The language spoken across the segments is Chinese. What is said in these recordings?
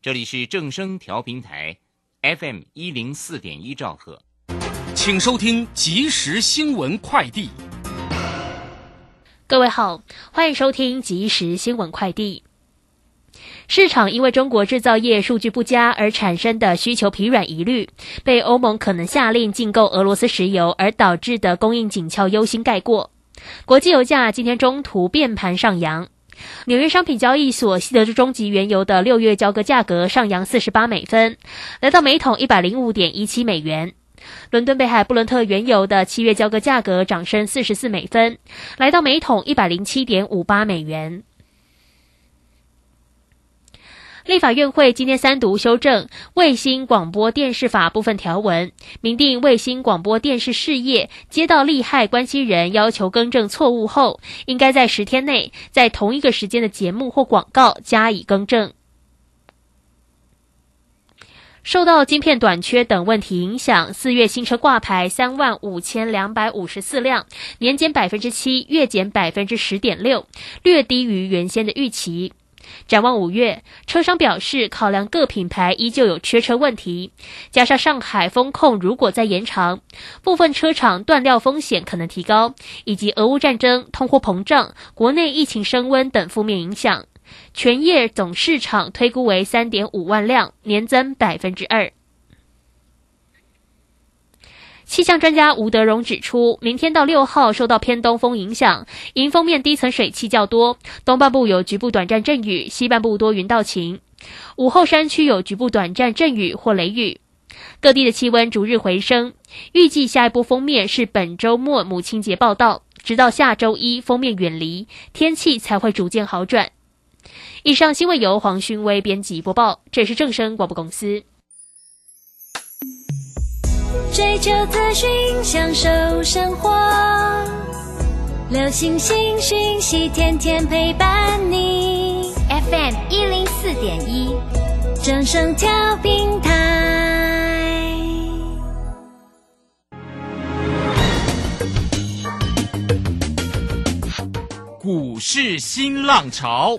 这里是正声调频台，FM 一零四点一兆赫，请收听即时新闻快递。各位好，欢迎收听即时新闻快递。市场因为中国制造业数据不佳而产生的需求疲软疑虑，被欧盟可能下令禁购俄罗斯石油而导致的供应紧俏忧心盖过。国际油价今天中途变盘上扬。纽约商品交易所西德州中级原油的六月交割价格上扬四十八美分，来到每桶一百零五点一七美元。伦敦北海布伦特原油的七月交割价格涨升四十四美分，来到每桶一百零七点五八美元。立法院会今天三读修正《卫星广播电视法》部分条文，明定卫星广播电视事业接到利害关系人要求更正错误后，应该在十天内在同一个时间的节目或广告加以更正。受到晶片短缺等问题影响，四月新车挂牌三万五千两百五十四辆，年减百分之七，月减百分之十点六，略低于原先的预期。展望五月，车商表示，考量各品牌依旧有缺车问题，加上上海风控如果再延长，部分车厂断料风险可能提高，以及俄乌战争、通货膨胀、国内疫情升温等负面影响，全业总市场推估为三点五万辆，年增百分之二。气象专家吴德荣指出，明天到六号受到偏东风影响，迎风面低层水汽较多，东半部有局部短暂阵雨，西半部多云到晴。午后山区有局部短暂阵雨或雷雨。各地的气温逐日回升，预计下一波封面是本周末母亲节报道，直到下周一封面远离，天气才会逐渐好转。以上新闻由黄勋威编辑播报，这是正声广播公司。追求资讯，享受生活。流星星讯息，天天陪伴你。FM 一零四点一，正声调平台。股市新浪潮。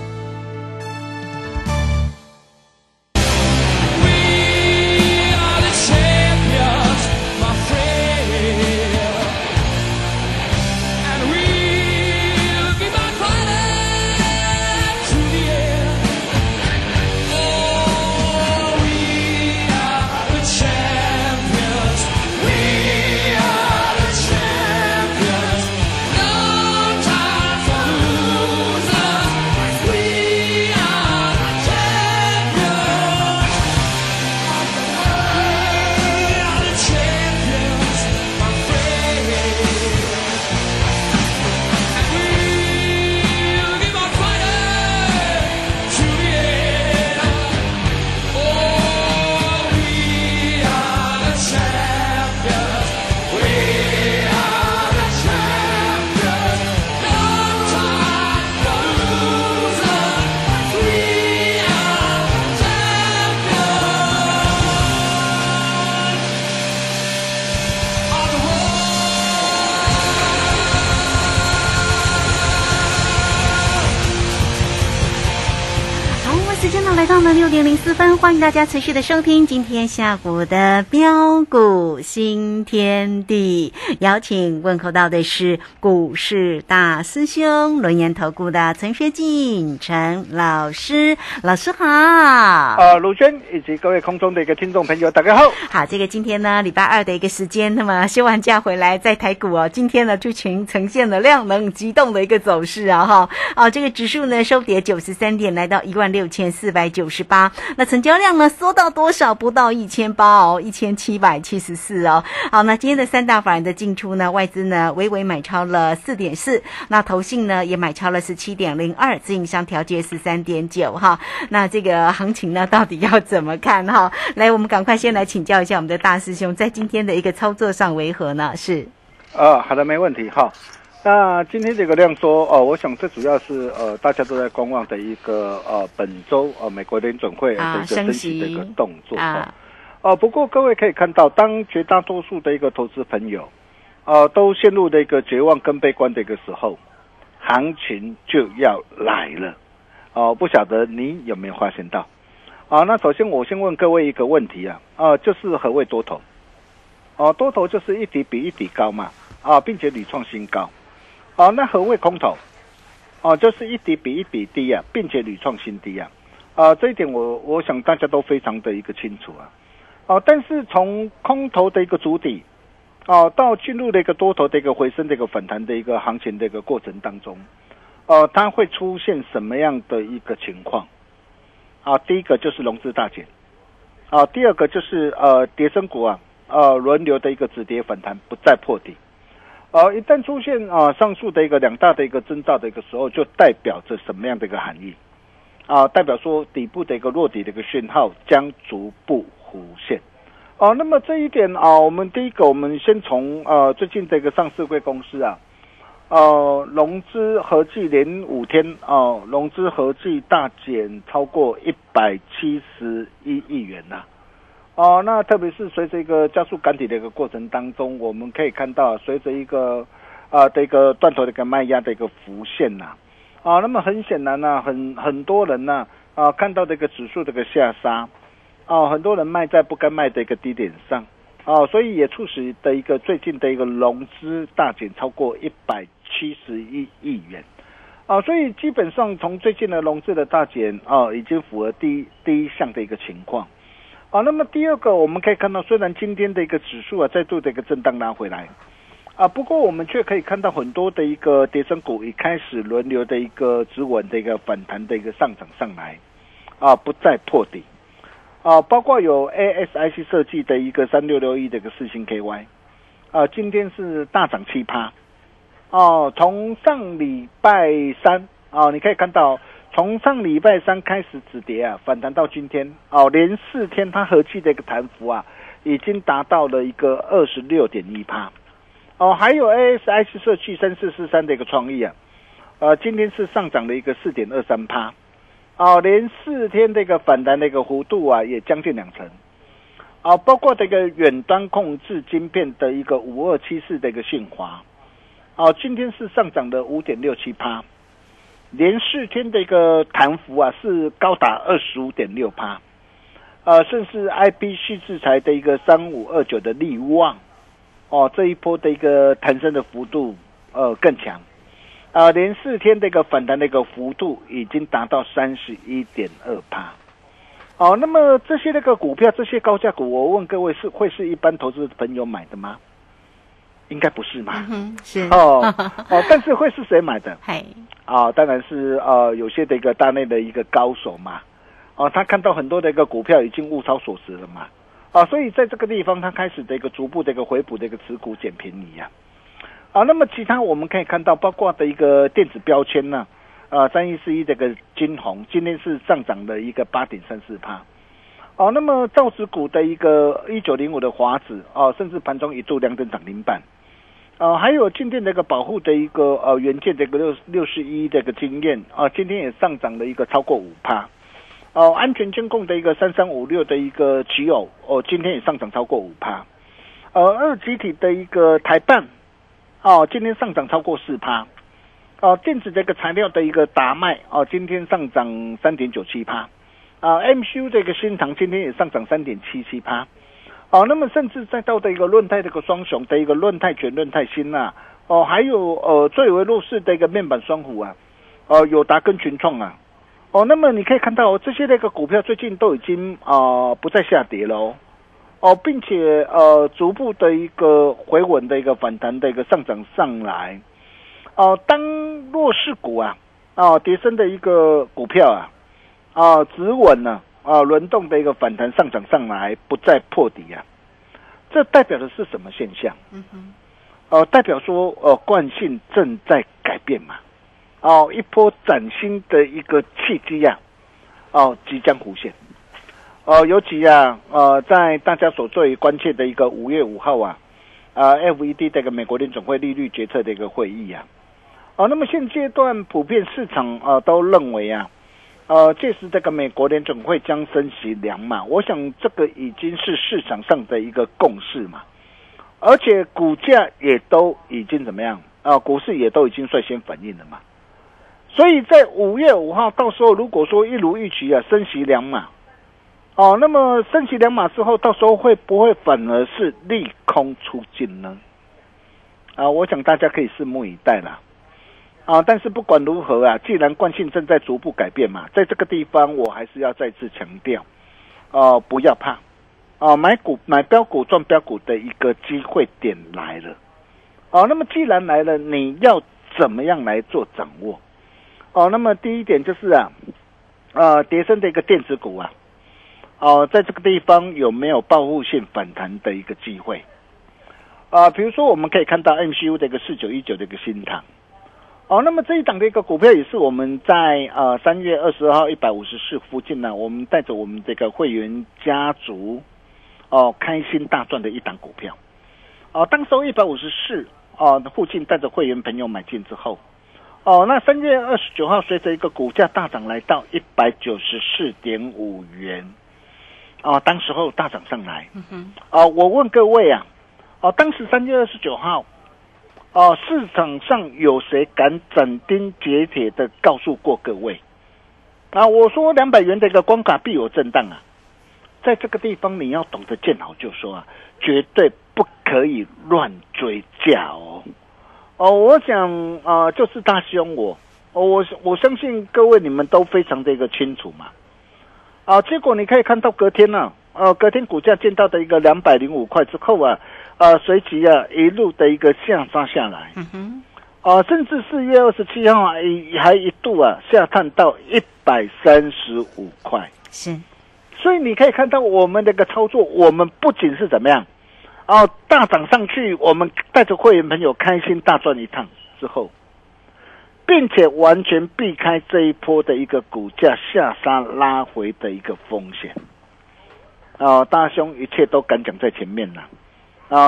来到了六点零四分，欢迎大家持续的收听今天下午的标股新天地。邀请问候到的是股市大师兄轮研投顾的陈学进陈老师，老师好。呃，卢轩以及各位空中的一个听众朋友，大家好。好，这个今天呢，礼拜二的一个时间，那么休完假回来，在台股哦，今天呢就呈呈现了量能激动的一个走势啊，哈，啊，这个指数呢收跌九十三点，来到一万六千四百九十八，那成交量呢缩到多少？不到一千八哦，一千七百七十四哦。好，那今天的三大法人的进出呢，外资呢微微买超了四点四，那投信呢也买超了十七点零二，自营商调节十三点九哈。那这个行情呢到底要怎么看哈？来，我们赶快先来请教一下我们的大师兄，在今天的一个操作上为何呢？是，呃，好的，没问题哈。那今天这个量缩哦，我想这主要是呃大家都在观望的一个呃本周呃美国联准会的一个升息的一个动作啊。哦，不过各位可以看到，当绝大多数的一个投资朋友呃都陷入的一个绝望跟悲观的一个时候，行情就要来了哦。不晓得你有没有发现到啊？那首先我先问各位一个问题啊啊，就是何谓多头？哦，多头就是一底比一底高嘛啊，并且屡创新高。哦，那何谓空头？哦，就是一底比一底低啊，并且屡创新低啊！啊，这一点我我想大家都非常的一个清楚啊！哦，但是从空头的一个主底，哦，到进入的一个多头的一个回升的一个反弹的一个行情的一个过程当中，哦，它会出现什么样的一个情况？啊，第一个就是融资大减，啊，第二个就是呃，跌升股啊，呃，轮流的一个止跌反弹，不再破底。呃，一旦出现啊上述的一个两大的一个征兆的一个时候，就代表着什么样的一个含义？啊，代表说底部的一个落底的一个讯号将逐步浮现。哦，那么这一点啊，我们第一个，我们先从呃最近的一个上市贵公司啊，呃融资合计连五天啊，融资合计大减超过一百七十一亿元呐。哦，那特别是随着一个加速赶底的一个过程当中，我们可以看到，随着一个啊的一个断头的一个卖压的一个浮现呐，啊，那么很显然呢，很很多人呢啊看到这个指数这个下杀，啊，很多人卖在不该卖的一个低点上，啊，所以也促使的一个最近的一个融资大减超过一百七十亿亿元，啊，所以基本上从最近的融资的大减啊，已经符合第一第一项的一个情况。啊，那么第二个我们可以看到，虽然今天的一个指数啊再度的一个震荡拉回来，啊，不过我们却可以看到很多的一个跌升股已开始轮流的一个止稳的一个反弹的一个上涨上来，啊，不再破底，啊，包括有 ASIC 设计的一个三六六一的一个四星 KY，啊，今天是大涨七趴，哦，从上礼拜三啊，你可以看到。从上礼拜三开始止跌啊，反弹到今天哦，连四天它合计的一个弹幅啊，已经达到了一个二十六点一趴哦。还有 ASIC 社区三四四三的一个创意啊，呃，今天是上涨了一个四点二三趴哦，连四天的一个反弹的一个幅度啊，也将近两成哦。包括这个远端控制晶片的一个五二七四的一个信华哦，今天是上涨了五点六七趴。连四天的一个弹幅啊，是高达二十五点六趴，呃，甚至 I B C 制裁的一个三五二九的利旺，哦，这一波的一个弹升的幅度呃更强，啊，连四天的一个反弹的一个幅度已经达到三十一点二趴，哦，那么这些那个股票，这些高价股，我问各位是会是一般投资朋友买的吗？应该不是嘛？是哦 哦，但是会是谁买的？嘿，啊，当然是呃，有些的一个大内的一个高手嘛。哦，他看到很多的一个股票已经物超所值了嘛。啊，所以在这个地方，他开始的一个逐步的一个回补的一个持股捡便宜呀。啊，那么其他我们可以看到，包括的一个电子标签呢，啊，三一四一这个金红今天是上涨的一个八点三四帕。哦，那么造纸股的一个一九零五的华子哦，甚至盘中一度两等涨停板。呃，还有今天这个保护的一个呃元件这个六六十一这个经验啊，今天也上涨了一个超过五趴。哦，安全监控的一个三三五六的一个奇偶哦，今天也上涨超过五趴。呃，二集体的一个台办哦，今天上涨超过四趴。哦，电子这个材料的一个达麦哦，今天上涨三点九七趴。啊，MCU 这个新塘今天也上涨三点七七趴，哦，那么甚至再到的一个论泰这个双雄的一个论泰全、论泰新啊，哦，还有呃最为弱势的一个面板双虎啊，哦，友达跟群创啊，哦，那么你可以看到这些那个股票最近都已经啊不再下跌了哦，并且呃逐步的一个回稳的一个反弹的一个上涨上来，哦，当弱势股啊，哦，跌升的一个股票啊。啊，止稳呢？啊，轮动的一个反弹上涨上来，不再破底啊，这代表的是什么现象？嗯哼，哦，代表说，呃，惯性正在改变嘛。哦，一波崭新的一个契机呀，哦，即将浮现。哦，尤其啊，呃，在大家所最关切的一个五月五号啊，啊，FED 这个美国联总会利率决策的一个会议啊，哦，那么现阶段普遍市场啊都认为啊。呃，届时这个美国联总会将升息两码，我想这个已经是市场上的一个共识嘛，而且股价也都已经怎么样啊？股市也都已经率先反应了嘛，所以在五月五号到时候，如果说一如预期啊，升息两码，哦，那么升息两码之后，到时候会不会反而是利空出尽呢？啊，我想大家可以拭目以待了。啊，但是不管如何啊，既然惯性正在逐步改变嘛，在这个地方我还是要再次强调，哦，不要怕，哦，买股买标股赚标股的一个机会点来了，哦，那么既然来了，你要怎么样来做掌握？哦，那么第一点就是啊，呃，叠升的一个电子股啊，哦，在这个地方有没有报复性反弹的一个机会？啊，比如说我们可以看到 MCU 的一个四九一九的一个新塘。哦，那么这一档的一个股票也是我们在呃三月二十二号一百五十四附近呢，我们带着我们这个会员家族哦开心大赚的一档股票。哦，当收一百五十四哦附近带着会员朋友买进之后，哦，那三月二十九号随着一个股价大涨来到一百九十四点五元，哦，当时候大涨上来。嗯哼。哦，我问各位啊，哦，当时三月二十九号。哦，市场上有谁敢斩钉截铁的告诉过各位？啊，我说两百元的一个关卡必有震荡啊，在这个地方你要懂得见好就收啊，绝对不可以乱追价哦。哦，我想啊，就是大兄我，我我相信各位你们都非常的一个清楚嘛。啊，结果你可以看到隔天呢，呃，隔天股价见到的一个两百零五块之后啊。啊，随即啊，一路的一个下杀下来，嗯哼，啊，甚至四月二十七号还还一度啊下探到一百三十五块，是，所以你可以看到我们这个操作，我们不仅是怎么样，哦，大涨上去，我们带着会员朋友开心大赚一趟之后，并且完全避开这一波的一个股价下杀拉回的一个风险，啊，大兄一切都敢讲在前面了。啊，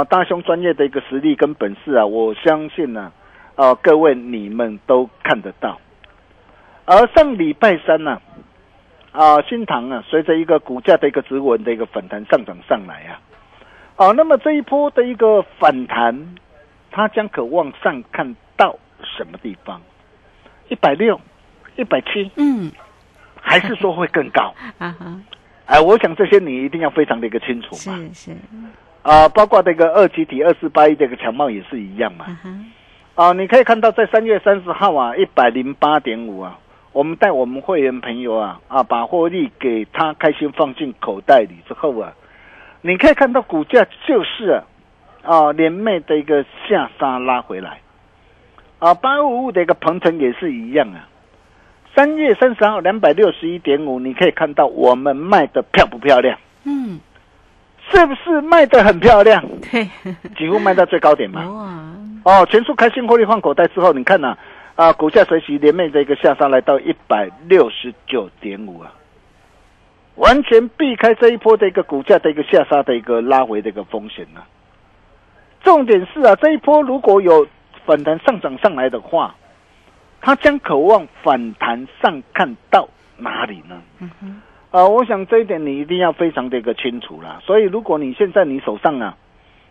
大兄专业的一个实力跟本事啊，我相信呢，啊，各位你们都看得到。而上礼拜三呢，啊，新塘啊，随着一个股价的一个止稳的一个反弹上涨上来啊，啊，那么这一波的一个反弹，它将可望上看到什么地方？一百六，一百七，嗯，还是说会更高？啊哈，哎，我想这些你一定要非常的一个清楚嘛。是是。啊，包括这个二集体二四八一这个强貌也是一样嘛。啊，你可以看到在三月三十号啊，一百零八点五啊，我们带我们会员朋友啊啊，把获利给他开心放进口袋里之后啊，你可以看到股价就是啊连袂的一个下杀拉回来。啊，八五五的一个鹏程也是一样啊，三月三十号两百六十一点五，你可以看到我们卖的漂不漂亮？嗯。是不是卖的很漂亮？对，几乎卖到最高点嘛。哇！哦，全数开新获利换口袋之后，你看呐，啊，股价随即连袂的一个下杀，来到一百六十九点五啊，完全避开这一波的一个股价的一个下杀的一个拉回的一个风险啊。重点是啊，这一波如果有反弹上涨上来的话，它将渴望反弹上看到哪里呢？嗯哼。啊，我想这一点你一定要非常的一个清楚啦。所以，如果你现在你手上啊，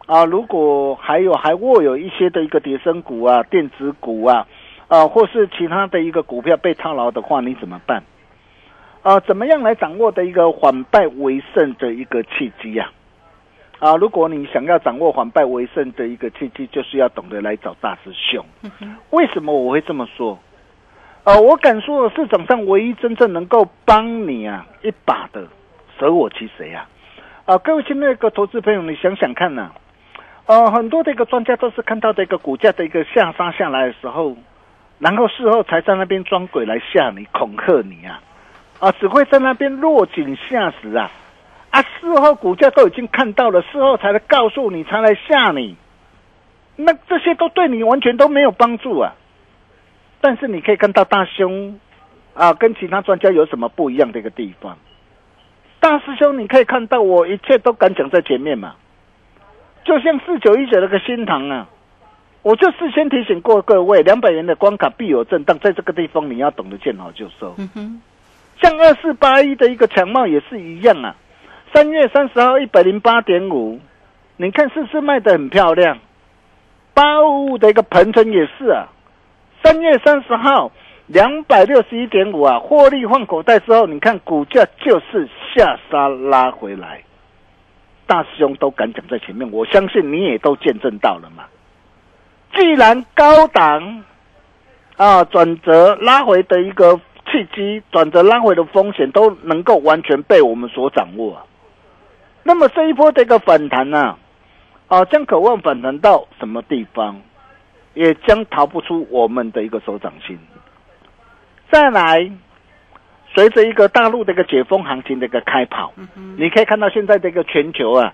啊，如果还有还握有一些的一个叠升股啊、电子股啊，啊，或是其他的一个股票被套牢的话，你怎么办？啊，怎么样来掌握的一个反败为胜的一个契机呀？啊，如果你想要掌握反败为胜的一个契机，就是要懂得来找大师兄。为什么我会这么说？呃，我敢说，市场上唯一真正能够帮你啊一把的，舍我其谁啊？啊，各位亲爱的投资朋友，你想想看呐，呃，很多的一个专家都是看到这个股价的一个下杀下来的时候，然后事后才在那边装鬼来吓你、恐吓你啊，啊，只会在那边落井下石啊。啊！事后股价都已经看到了，事后才来告诉你，才来吓你。那这些都对你完全都没有帮助啊！但是你可以看到大兄啊，跟其他专家有什么不一样的一个地方？大师兄，你可以看到我一切都敢讲在前面嘛。就像四九一九那个新塘啊，我就事先提醒过各位，两百元的关卡必有震荡，在这个地方你要懂得见好就收。像二四八一的一个强貌也是一样啊。三月三十号一百零八点五，你看是不是卖的很漂亮？八五五的一个鹏程也是啊。三月三十号两百六十一点五啊，获利换口袋之后，你看股价就是下杀拉回来。大师兄都敢讲在前面，我相信你也都见证到了嘛。既然高档啊转折拉回的一个契机，转折拉回的风险都能够完全被我们所掌握。那么这一波的一个反弹呢，啊，将渴望反弹到什么地方，也将逃不出我们的一个手掌心。再来，随着一个大陆的一个解封行情的一个开跑，你可以看到现在这个全球啊，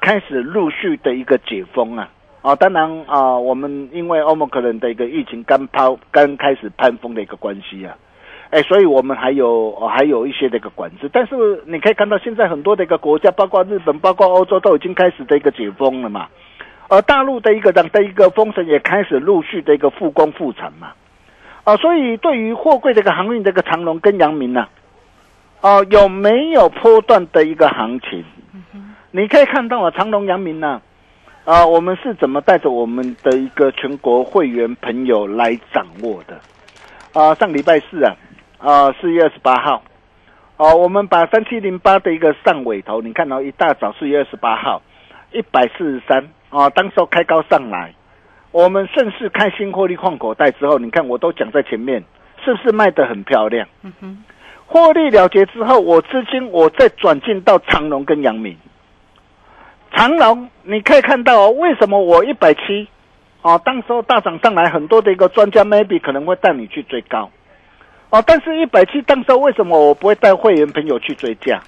开始陆续的一个解封啊，啊，当然啊，我们因为欧盟可能的一个疫情刚抛刚开始攀峰的一个关系啊。哎，所以我们还有还有一些这个管制，但是你可以看到现在很多的一个国家，包括日本、包括欧洲，都已经开始的一个解封了嘛。而大陆的一个这样的一个封城也开始陆续的一个复工复产嘛。啊，所以对于货柜这个航运这个长龙跟阳明呢，哦，有没有波段的一个行情？你可以看到啊，长龙、阳明呢，啊，我们是怎么带着我们的一个全国会员朋友来掌握的？啊，上礼拜四啊。啊，四月二十八号，哦，我们把三七零八的一个上尾头，你看到一大早四月二十八号，一百四十三，啊，当时候开高上来，我们顺势开新获利换口袋之后，你看我都讲在前面，是不是卖得很漂亮？嗯哼，获利了结之后，我资金我再转进到长隆跟阳明，长隆你可以看到哦，为什么我一百七，哦，当时候大涨上来，很多的一个专家 maybe 可能会带你去追高。哦，但是一百七当时为什么我不会带会员朋友去追价？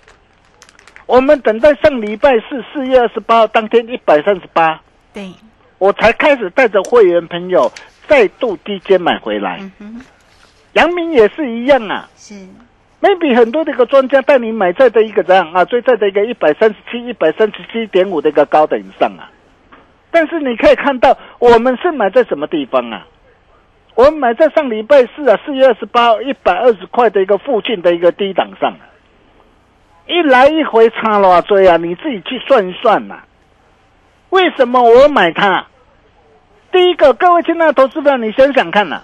我们等待上礼拜四四月二十八号当天一百三十八，对，我才开始带着会员朋友再度低阶买回来。杨明也是一样啊，是，maybe 很多的一个专家带你买在的一个这样啊，追在的一个一百三十七、一百三十七点五的一个高点上啊，但是你可以看到我们是买在什么地方啊？我们买在上礼拜四啊，四月二十八一百二十块的一个附近的一个低档上，一来一回差了多啊？你自己去算一算嘛。为什么我买它？第一个，各位亲爱的投资者，你想想看呐，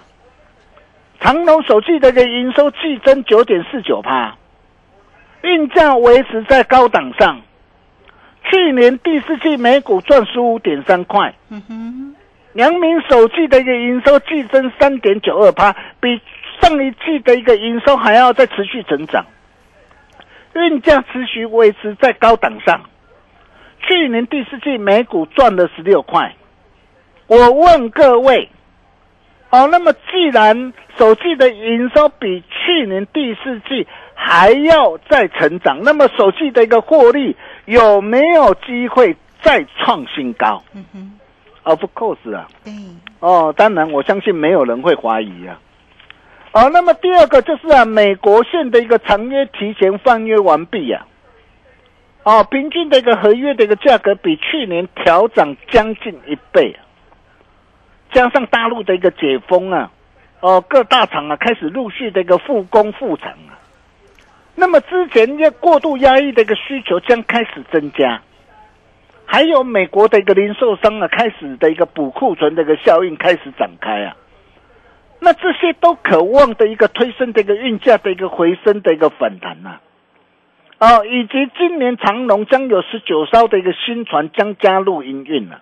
长隆手机的一个营收季增九点四九趴，运价维持在高档上，去年第四季每股赚十五点三块。嗯哼。良明首季的一个营收季增三点九二趴，比上一季的一个营收还要再持续成长，运价持续维持在高档上。去年第四季每股赚了十六块。我问各位，哦，那么既然首季的营收比去年第四季还要再成长，那么首季的一个获利有没有机会再创新高？嗯哼。Of course 啊，对，哦，当然，我相信没有人会怀疑啊。哦，那么第二个就是啊，美国线的一个长约提前放约完毕呀。哦，平均的一个合约的一个价格比去年调涨将近一倍，加上大陆的一个解封啊，哦，各大厂啊开始陆续的一个复工复产啊，那么之前一过度压抑的一个需求将开始增加。还有美国的一个零售商啊，开始的一个补库存的一个效应开始展开啊，那这些都渴望的一个推升的一个运价的一个回升的一个反弹呐。哦，以及今年长隆将有十九艘的一个新船将加入营运了。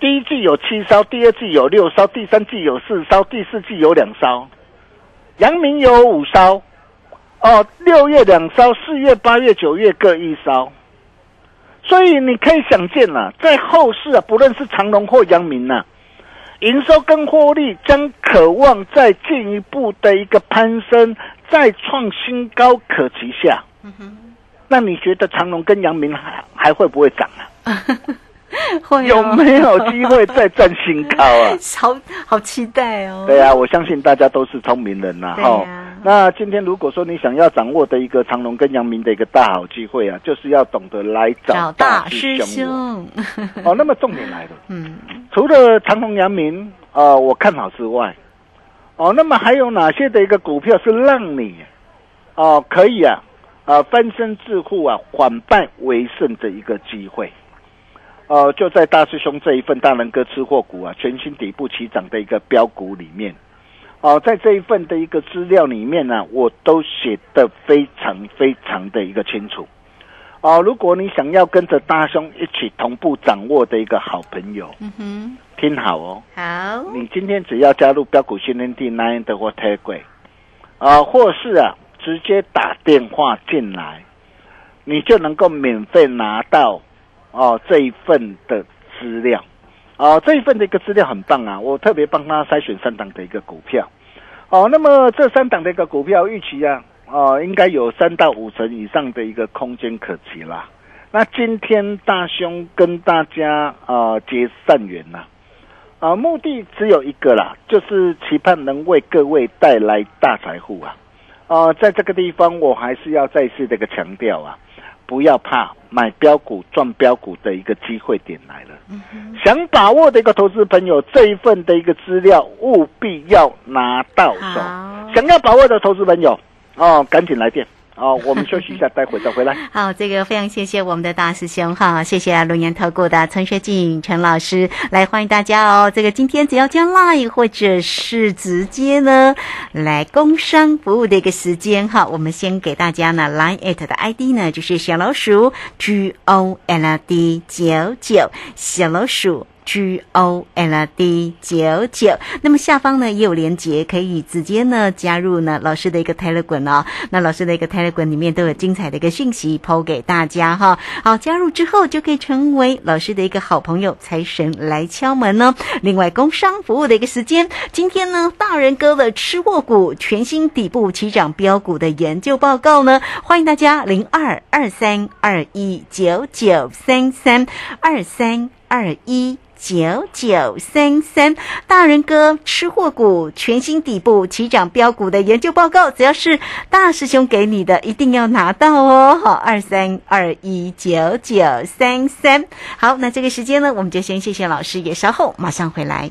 第一季有七艘，第二季有六艘，第三季有四艘，第四季有两艘。阳明有五艘，哦，六月两艘，四月、八月、九月各一艘。所以你可以想见了，在后市啊，不论是长隆或阳明呐，营收跟获利将渴望再进一步的一个攀升，再创新高可期下。嗯哼。那你觉得长隆跟阳明还还会不会涨啊？会有没有机会再占新高啊？好好期待哦！对啊，我相信大家都是聪明人呐。哈，那今天如果说你想要掌握的一个长隆跟阳明的一个大好机会啊，就是要懂得来找大师兄。哦，那么重点来了，嗯，除了长隆、阳明啊，我看好之外，哦，那么还有哪些的一个股票是让你哦可以啊？啊，翻身致富啊，反败为胜的一个机会，呃，就在大师兄这一份大人哥吃货股啊，全新底部起涨的一个标股里面，哦，在这一份的一个资料里面呢，我都写的非常非常的一个清楚，哦，如果你想要跟着大兄一起同步掌握的一个好朋友，嗯哼，听好哦，好，你今天只要加入标股训练地 nine 的或 t 贵，啊，或是啊。直接打电话进来，你就能够免费拿到哦这一份的资料，哦这一份的一个资料很棒啊！我特别帮他筛选三档的一个股票，哦，那么这三档的一个股票预期啊，哦应该有三到五成以上的一个空间可期啦。那今天大兄跟大家啊结善缘呐，啊目的只有一个啦，就是期盼能为各位带来大财富啊。啊，在这个地方，我还是要再次这个强调啊，不要怕买标股赚标股的一个机会点来了。想把握的一个投资朋友，这一份的一个资料务必要拿到手。想要把握的投资朋友，哦，赶紧来电。哦，我们休息一下，待会再回来。好，这个非常谢谢我们的大师兄哈，谢谢龙岩投顾的陈学静陈老师来欢迎大家哦。这个今天只要加 line 或者是直接呢来工商服务的一个时间哈，我们先给大家呢 line at 的 ID 呢就是小老鼠 G O L D 九九小老鼠。G O L D 九九，那么下方呢也有连接，可以直接呢加入呢老师的一个 Telegram 哦。那老师的一个 Telegram 里面都有精彩的一个讯息抛给大家哈。好，加入之后就可以成为老师的一个好朋友，财神来敲门呢。另外，工商服务的一个时间，今天呢大人哥的吃货股全新底部起涨标股的研究报告呢，欢迎大家零二二三二一九九三三二三二一。九九三三，大人哥吃货股全新底部起涨标股的研究报告，只要是大师兄给你的，一定要拿到哦！好，二三二一九九三三，好，那这个时间呢，我们就先谢谢老师，也稍后马上回来。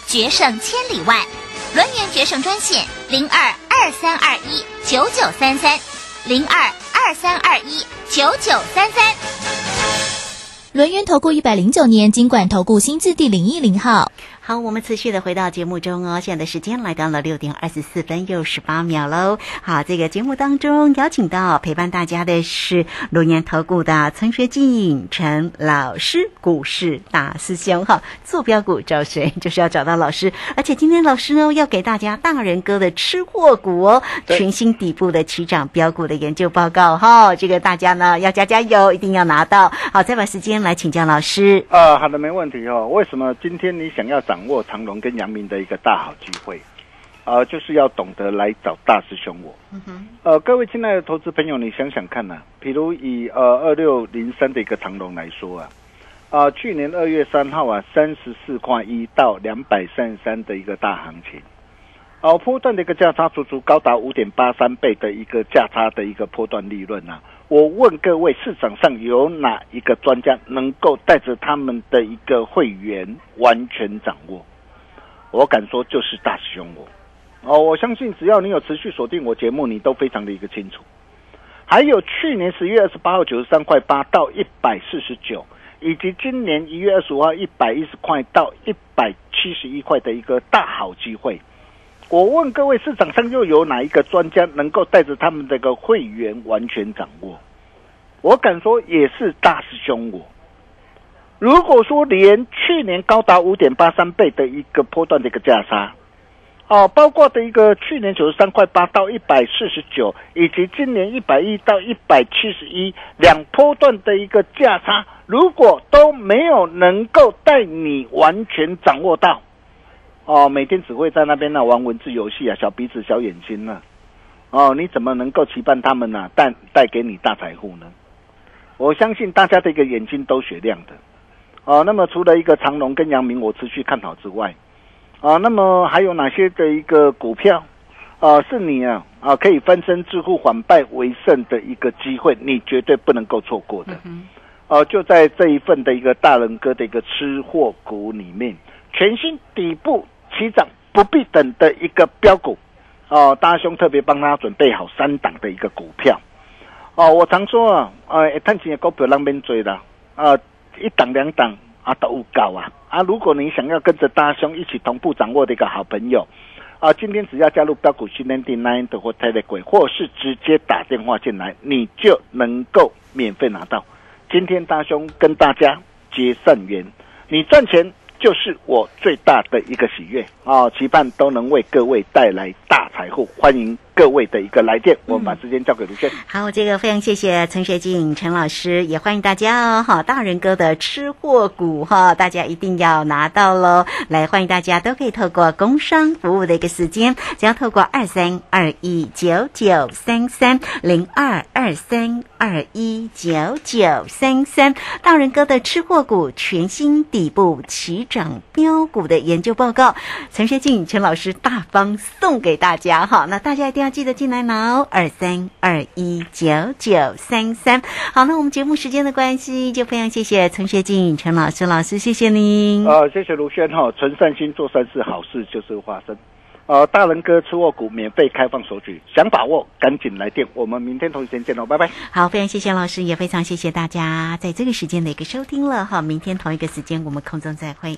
决胜千里外，轮源决胜专线零二二三二一九九三三零二二三二一九九三三。轮源投顾一百零九年金管投顾新字第零一零号。好，我们持续的回到节目中哦。现在的时间来到了六点二十四分又十八秒喽。好，这个节目当中邀请到陪伴大家的是龙年投顾的陈学进陈老师，股市大师兄哈。坐标股找谁？就是要找到老师。而且今天老师呢要给大家大人哥的吃货股哦，全新底部的起涨标股的研究报告哈。这个大家呢要加加油，一定要拿到。好，再把时间来请教老师。啊，好的，没问题哦。为什么今天你想要涨？掌握长隆跟阳明的一个大好机会，呃，就是要懂得来找大师兄我。呃，各位亲爱的投资朋友，你想想看呐，比如以呃二六零三的一个长隆来说啊，啊，去年二月三号啊，三十四块一到两百三十三的一个大行情，哦，波段的一个价差足足高达五点八三倍的一个价差的一个波段利润啊。我问各位，市场上有哪一个专家能够带着他们的一个会员完全掌握？我敢说就是大师兄我。哦，我相信只要你有持续锁定我节目，你都非常的一个清楚。还有去年十月二十八号九十三块八到一百四十九，以及今年一月二十五号一百一十块到一百七十一块的一个大好机会。我问各位，市场上又有哪一个专家能够带着他们这个会员完全掌握？我敢说也是大师兄我。如果说连去年高达五点八三倍的一个波段的一个价差，哦，包括的一个去年九十三块八到一百四十九，以及今年一百一到一百七十一两波段的一个价差，如果都没有能够带你完全掌握到。哦，每天只会在那边呢玩文字游戏啊，小鼻子小眼睛呢，哦，你怎么能够期盼他们呢带带给你大财富呢？我相信大家的一个眼睛都雪亮的，哦，那么除了一个长隆跟阳明我持续看好之外，啊，那么还有哪些的一个股票，啊，是你啊啊可以翻身致富、反败为胜的一个机会，你绝对不能够错过的，哦，就在这一份的一个大人哥的一个吃货股里面。全新底部起涨不必等的一个标股哦，大兄特别帮他准备好三档的一个股票哦。我常说啊，呃，探钱的股票让边追的啊，一档两档啊都高啊啊！如果你想要跟着大兄一起同步掌握的一个好朋友啊，今天只要加入标股训练营 nine 的或 telegram，或是直接打电话进来，你就能够免费拿到。今天大兄跟大家结善缘，你赚钱。就是我最大的一个喜悦啊！期盼都能为各位带来大财富，欢迎各位的一个来电。我们把时间交给卢轩。好，这个非常谢谢陈学静陈老师，也欢迎大家哦！哈，大人哥的吃货股哈，大家一定要拿到喽！来，欢迎大家都可以透过工商服务的一个时间，只要透过二三二一九九三三零二二三二一九九三三，大人哥的吃货股全新底部起。涨标股的研究报告，陈学静陈老师大方送给大家哈，那大家一定要记得进来拿哦二三二一九九三三。好，那我们节目时间的关系，就非常谢谢陈学静陈老师老师，谢谢您。啊，谢谢卢轩哈，存善心做善事，好事就是发生。呃，大人哥吃货股免费开放索取，想把握赶紧来电。我们明天同一时间见喽，拜拜。好，非常谢谢老师，也非常谢谢大家在这个时间的一个收听了哈。明天同一个时间我们空中再会。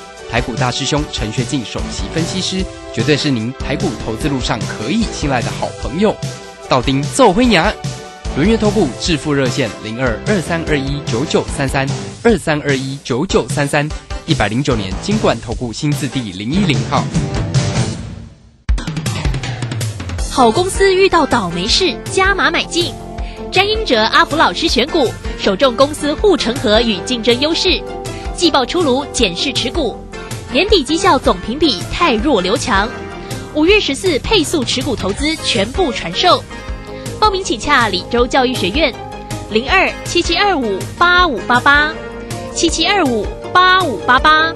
台股大师兄陈学进首席分析师，绝对是您台股投资路上可以信赖的好朋友。道丁奏灰牙。轮月投顾致富热线零二二三二一九九三三二三二一九九三三一百零九年金管投顾新字第零一零号。好公司遇到倒霉事，加码买进。詹英哲阿福老师选股，首重公司护城河与竞争优势。季报出炉，检视持股。年底绩效总评比太弱留强。五月十四配速持股投资全部传授。报名请洽李州教育学院，零二七七二五八五八八，七七二五八五八八。